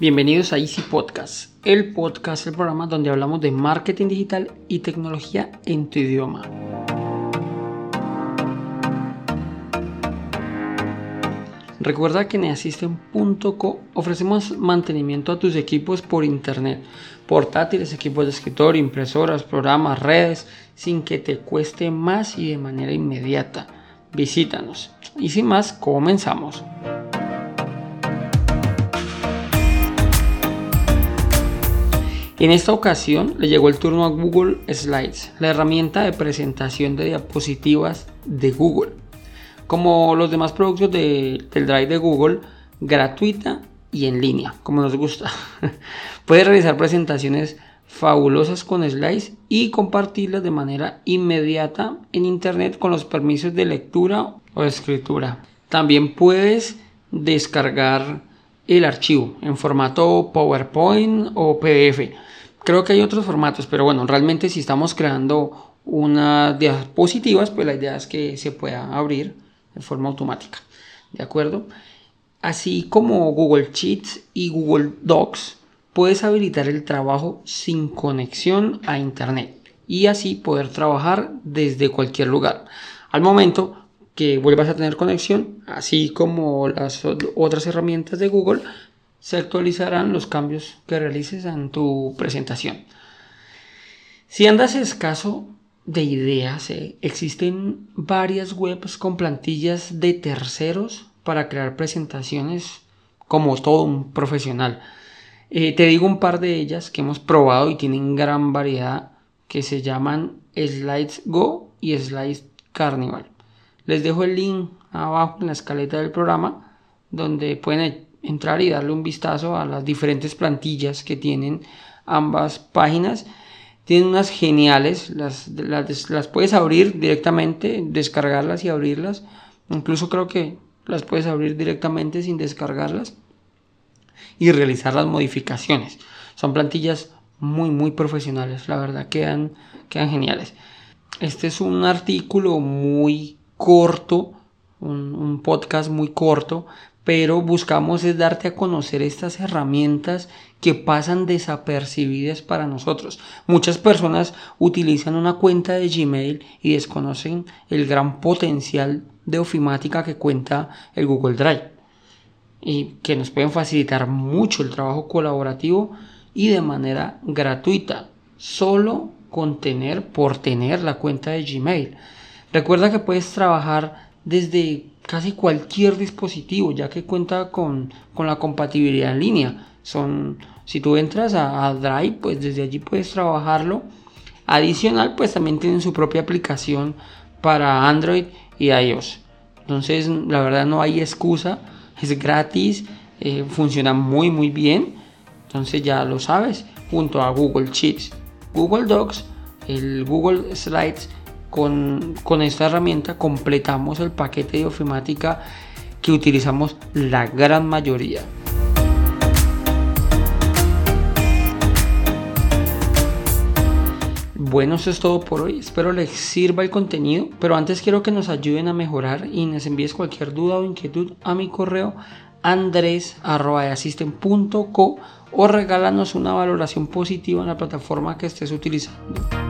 Bienvenidos a Easy Podcast, el podcast, el programa donde hablamos de marketing digital y tecnología en tu idioma. Recuerda que en Assistant.co ofrecemos mantenimiento a tus equipos por internet, portátiles, equipos de escritorio, impresoras, programas, redes, sin que te cueste más y de manera inmediata. Visítanos. Y sin más, comenzamos. En esta ocasión le llegó el turno a Google Slides, la herramienta de presentación de diapositivas de Google. Como los demás productos del Drive de Google, gratuita y en línea, como nos gusta. Puedes realizar presentaciones fabulosas con slides y compartirlas de manera inmediata en internet con los permisos de lectura o escritura. También puedes descargar el archivo en formato PowerPoint o PDF Creo que hay otros formatos, pero bueno, realmente si estamos creando unas diapositivas, pues la idea es que se pueda abrir de forma automática. ¿De acuerdo? Así como Google Sheets y Google Docs, puedes habilitar el trabajo sin conexión a Internet y así poder trabajar desde cualquier lugar. Al momento que vuelvas a tener conexión, así como las otras herramientas de Google, se actualizarán los cambios que realices en tu presentación. Si andas escaso de ideas, eh, existen varias webs con plantillas de terceros para crear presentaciones como todo un profesional. Eh, te digo un par de ellas que hemos probado y tienen gran variedad que se llaman Slides Go y Slides Carnival. Les dejo el link abajo en la escaleta del programa donde pueden entrar y darle un vistazo a las diferentes plantillas que tienen ambas páginas. Tienen unas geniales, las, las, puedes abrir directamente, descargarlas y abrirlas. Incluso creo que las puedes abrir directamente sin descargarlas y realizar las modificaciones. Son plantillas muy, muy profesionales, la verdad quedan, quedan geniales. Este es un artículo muy corto, un, podcast muy corto, pero buscamos es darte a conocer estas herramientas que pasan desapercibidas para nosotros. Muchas personas utilizan una cuenta de Gmail y desconocen el gran potencial de ofimática que cuenta el Google Drive y que nos pueden facilitar mucho el trabajo colaborativo y de manera gratuita, solo con tener por tener la cuenta de Gmail. Recuerda que puedes trabajar desde casi cualquier dispositivo, ya que cuenta con, la compatibilidad en línea. Son, si tú entras a, Drive, pues desde allí puedes trabajarlo. Adicional, pues también tienen su propia aplicación para Android y iOS. Entonces, la verdad no hay excusa, es gratis, eh, funciona muy muy bien. Entonces ya lo sabes, junto a Google Sheets, Google Docs, el Google Slides con, esta herramienta completamos el paquete de ofimática que utilizamos la gran mayoría. Bueno, eso es todo por hoy. Espero les sirva el contenido, pero antes quiero que nos ayuden a mejorar y nos envíes cualquier duda o inquietud a mi correo andres.asisten.co o regálanos una valoración positiva en la plataforma que estés utilizando.